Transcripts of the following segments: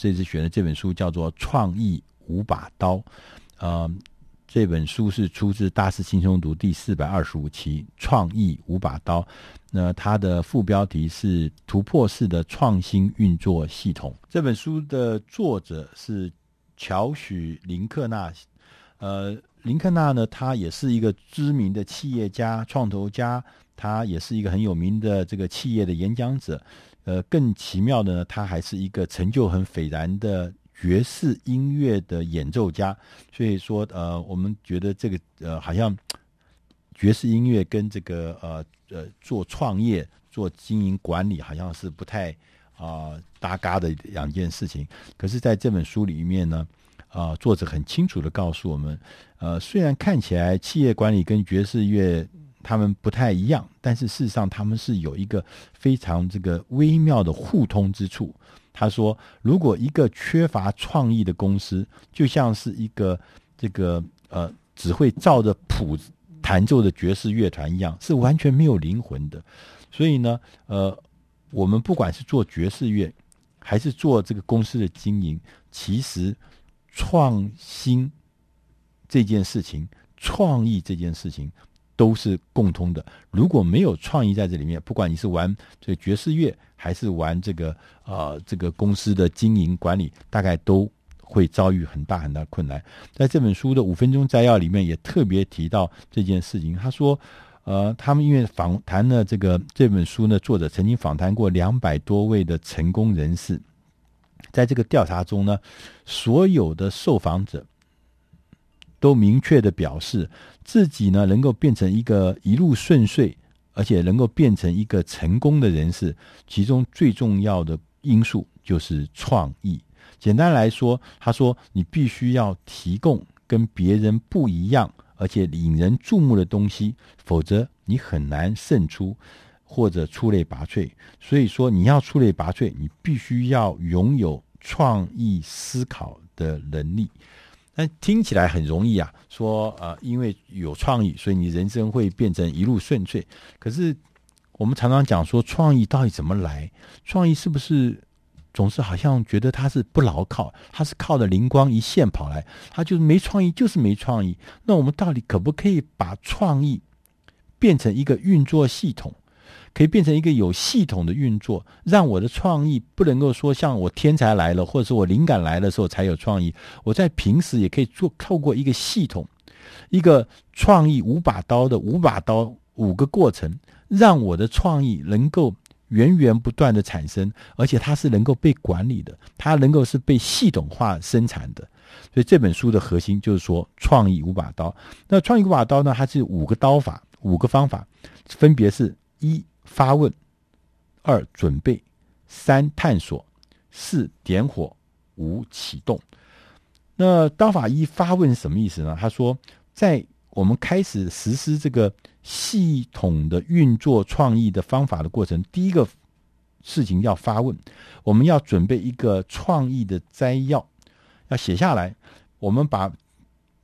这次选的这本书叫做《创意五把刀》，呃，这本书是出自《大师轻松读》第四百二十五期《创意五把刀》。那它的副标题是“突破式的创新运作系统”。这本书的作者是乔许·林克纳。呃，林克纳呢，他也是一个知名的企业家、创投家，他也是一个很有名的这个企业的演讲者。呃，更奇妙的呢，他还是一个成就很斐然的爵士音乐的演奏家。所以说，呃，我们觉得这个呃，好像爵士音乐跟这个呃呃做创业、做经营管理，好像是不太啊、搭嘎的两件事情。可是，在这本书里面呢。啊，作者很清楚的告诉我们，呃，虽然看起来企业管理跟爵士乐他们不太一样，但是事实上他们是有一个非常这个微妙的互通之处。他说，如果一个缺乏创意的公司，就像是一个这个呃只会照着谱弹奏的爵士乐团一样，是完全没有灵魂的。所以呢，呃，我们不管是做爵士乐，还是做这个公司的经营，其实。创新这件事情，创意这件事情都是共通的。如果没有创意在这里面，不管你是玩这爵士乐，还是玩这个呃这个公司的经营管理，大概都会遭遇很大很大困难。在这本书的五分钟摘要里面，也特别提到这件事情。他说，呃，他们因为访谈了这个这本书呢，作者曾经访谈过两百多位的成功人士。在这个调查中呢，所有的受访者都明确的表示，自己呢能够变成一个一路顺遂，而且能够变成一个成功的人士，其中最重要的因素就是创意。简单来说，他说你必须要提供跟别人不一样，而且引人注目的东西，否则你很难胜出。或者出类拔萃，所以说你要出类拔萃，你必须要拥有创意思考的能力。听起来很容易啊，说呃，因为有创意，所以你人生会变成一路顺遂。可是我们常常讲说，创意到底怎么来？创意是不是总是好像觉得它是不牢靠，它是靠着灵光一现跑来，它就是没创意，就是没创意。那我们到底可不可以把创意变成一个运作系统？可以变成一个有系统的运作，让我的创意不能够说像我天才来了，或者是我灵感来的时候才有创意。我在平时也可以做，透过一个系统，一个创意五把刀的五把刀五个过程，让我的创意能够源源不断的产生，而且它是能够被管理的，它能够是被系统化生产的。所以这本书的核心就是说，创意五把刀。那创意五把刀呢？它是五个刀法，五个方法，分别是一。发问，二准备，三探索，四点火，五启动。那刀法一发问什么意思呢？他说，在我们开始实施这个系统的运作创意的方法的过程，第一个事情要发问，我们要准备一个创意的摘要，要写下来。我们把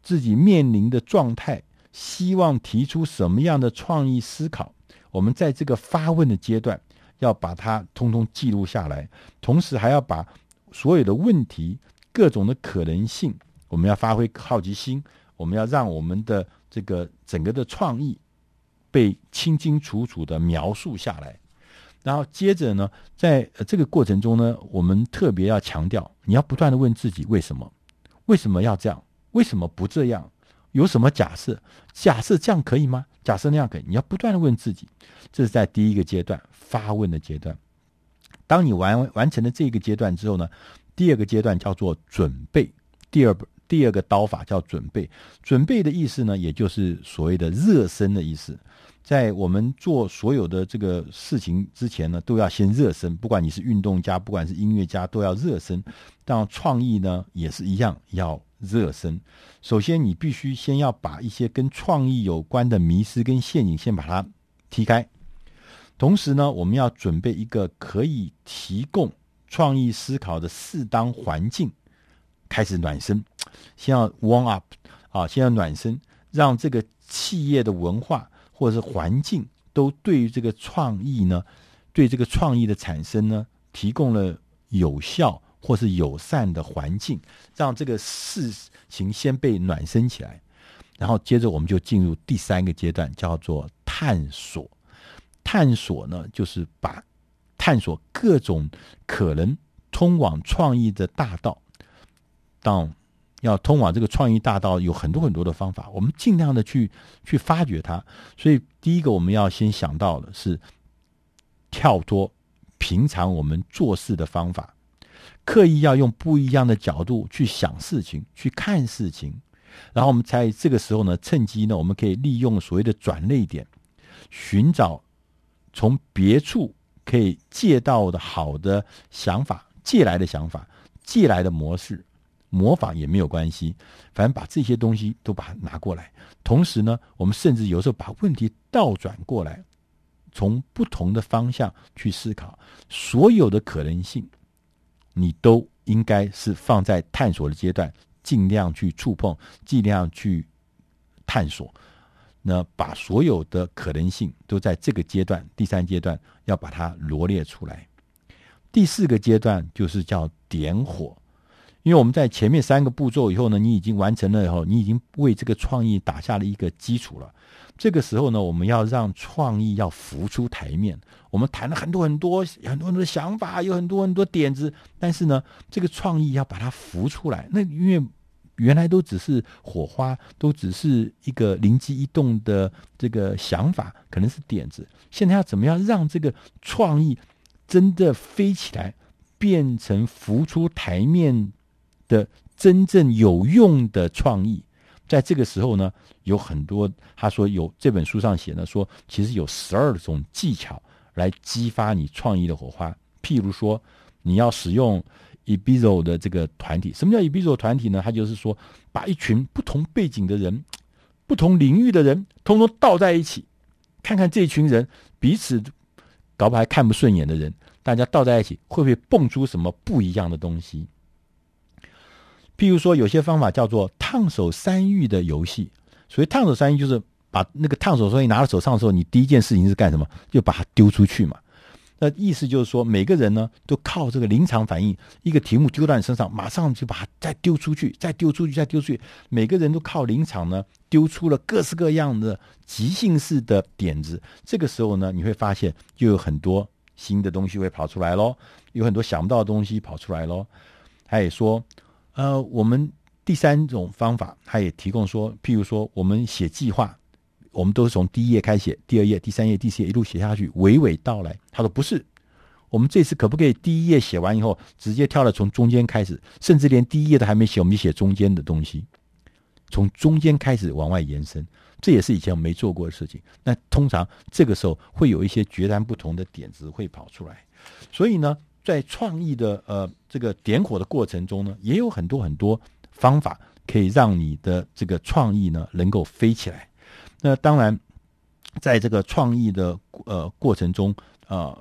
自己面临的状态，希望提出什么样的创意思考。我们在这个发问的阶段，要把它通通记录下来，同时还要把所有的问题、各种的可能性，我们要发挥好奇心，我们要让我们的这个整个的创意被清清楚楚的描述下来。然后接着呢，在这个过程中呢，我们特别要强调，你要不断的问自己为什么？为什么要这样？为什么不这样？有什么假设？假设这样可以吗？假设那样可以？你要不断的问自己，这是在第一个阶段发问的阶段。当你完完成了这个阶段之后呢，第二个阶段叫做准备。第二第二个刀法叫准备。准备的意思呢，也就是所谓的热身的意思。在我们做所有的这个事情之前呢，都要先热身。不管你是运动家，不管是音乐家，都要热身。当创意呢，也是一样要。热身，首先你必须先要把一些跟创意有关的迷失跟陷阱先把它踢开。同时呢，我们要准备一个可以提供创意思考的适当环境，开始暖身。先要 warm up 啊，先要暖身，让这个企业的文化或者是环境都对于这个创意呢，对这个创意的产生呢，提供了有效。或是友善的环境，让这个事情先被暖身起来。然后接着我们就进入第三个阶段，叫做探索。探索呢，就是把探索各种可能通往创意的大道。当要通往这个创意大道，有很多很多的方法，我们尽量的去去发掘它。所以，第一个我们要先想到的是跳脱平常我们做事的方法，刻意要用不一样的角度去想事情，去看事情。然后我们在这个时候呢，趁机呢，我们可以利用所谓的转捩点，寻找从别处可以借到的好的想法，借来的想法，借来的模式，模仿也没有关系，反正把这些东西都把它拿过来。同时呢，我们甚至有时候把问题倒转过来，从不同的方向去思考，所有的可能性，你都应该是放在探索的阶段。尽量去触碰，尽量去探索，那把所有的可能性都在这个阶段，第三阶段要把它罗列出来。第四个阶段就是叫点火，因为我们在前面三个步骤以后呢，你已经完成了以后，你已经为这个创意打下了一个基础了。这个时候呢，我们要让创意要浮出台面。我们谈了很多很多很多很多想法，有很多很多点子，但是呢，这个创意要把它浮出来。那因为原来都只是火花，都只是一个灵机一动的这个想法，可能是点子。现在要怎么样让这个创意真的飞起来，变成浮出台面的真正有用的创意？在这个时候呢，有很多他说有这本书上写呢，说其实有十二种技巧来激发你创意的火花。譬如说，你要使用。Ibizo 的这个团体，什么叫 Ibizo 团体呢？它就是说，把一群不同背景的人、不同领域的人，通通倒在一起，看看这群人彼此搞不好还看不顺眼的人，大家倒在一起，会不会蹦出什么不一样的东西？譬如说，有些方法叫做烫手山芋的游戏。所谓烫手山芋，就是把那个烫手山芋拿到手上的时候，你第一件事情是干什么？就把它丢出去嘛。那意思就是说，每个人呢都靠这个临场反应，一个题目丢到你身上，马上就把它再丢出去，再丢出去，再丢出去。每个人都靠临场呢，丢出了各式各样的即兴式的点子。这个时候呢，你会发现就有很多新的东西会跑出来喽，有很多想不到的东西跑出来喽。他也说，呃，我们第三种方法，他也提供说，譬如说，我们写计划。我们都是从第一页开始写，第二页、第三页、第四页一路写下去，娓娓道来。他说不是，我们这次可不可以第一页写完以后，直接跳到从中间开始，甚至连第一页都还没写，我们就写中间的东西，从中间开始往外延伸。这也是以前我们没做过的事情。那通常这个时候会有一些截然不同的点子会跑出来。所以呢，在创意的呃这个点火的过程中呢，也有很多很多方法可以让你的这个创意呢能够飞起来。那当然，在这个创意的呃过程中，啊、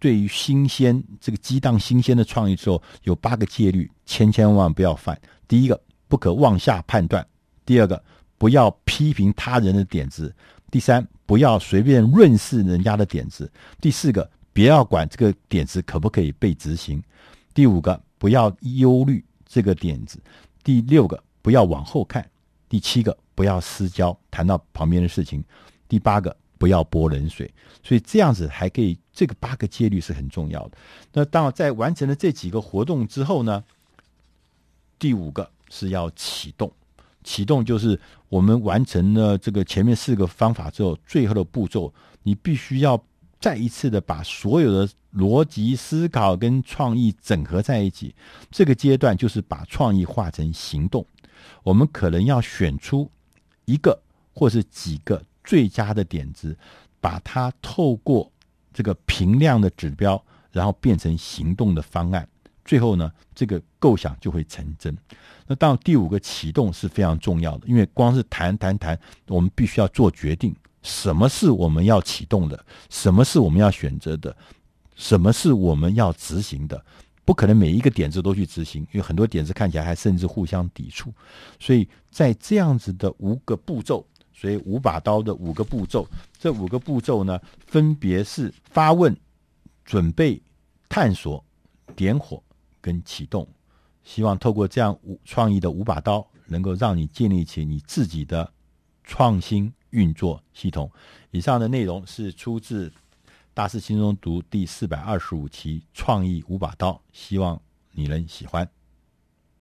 对于新鲜这个激荡新鲜的创意之后，有八个戒律，千千万万不要犯。第一个，不可妄下判断；第二个，不要批评他人的点子；第三，不要随便润饰人家的点子；第四个，不要管这个点子可不可以被执行；第五个，不要忧虑这个点子；第六个，不要往后看；第七个。不要私交，谈到旁边的事情。第八个，不要泼冷水。所以这样子还可以，这个八个戒律是很重要的。那当，在完成了这几个活动之后呢，第五个是要启动。启动就是我们完成了这个前面四个方法之后，最后的步骤，你必须要再一次的把所有的逻辑思考跟创意整合在一起。这个阶段就是把创意化成行动。我们可能要选出。一个或是几个最佳的点子，把它透过这个评量的指标，然后变成行动的方案。最后呢，这个构想就会成真。那到第五个启动是非常重要的，因为光是谈谈谈，我们必须要做决定，什么是我们要启动的，什么是我们要选择的，什么是我们要执行的。不可能每一个点子都去执行，因为很多点子看起来还甚至互相抵触。所以在这样子的五个步骤，所以五把刀的五个步骤，这五个步骤呢，分别是发问、准备、探索、点火跟启动。希望透过这样五创意的五把刀，能够让你建立起你自己的创新运作系统。以上的内容是出自《大师轻松读》第四百二十五期《创意五把刀》，希望你能喜欢。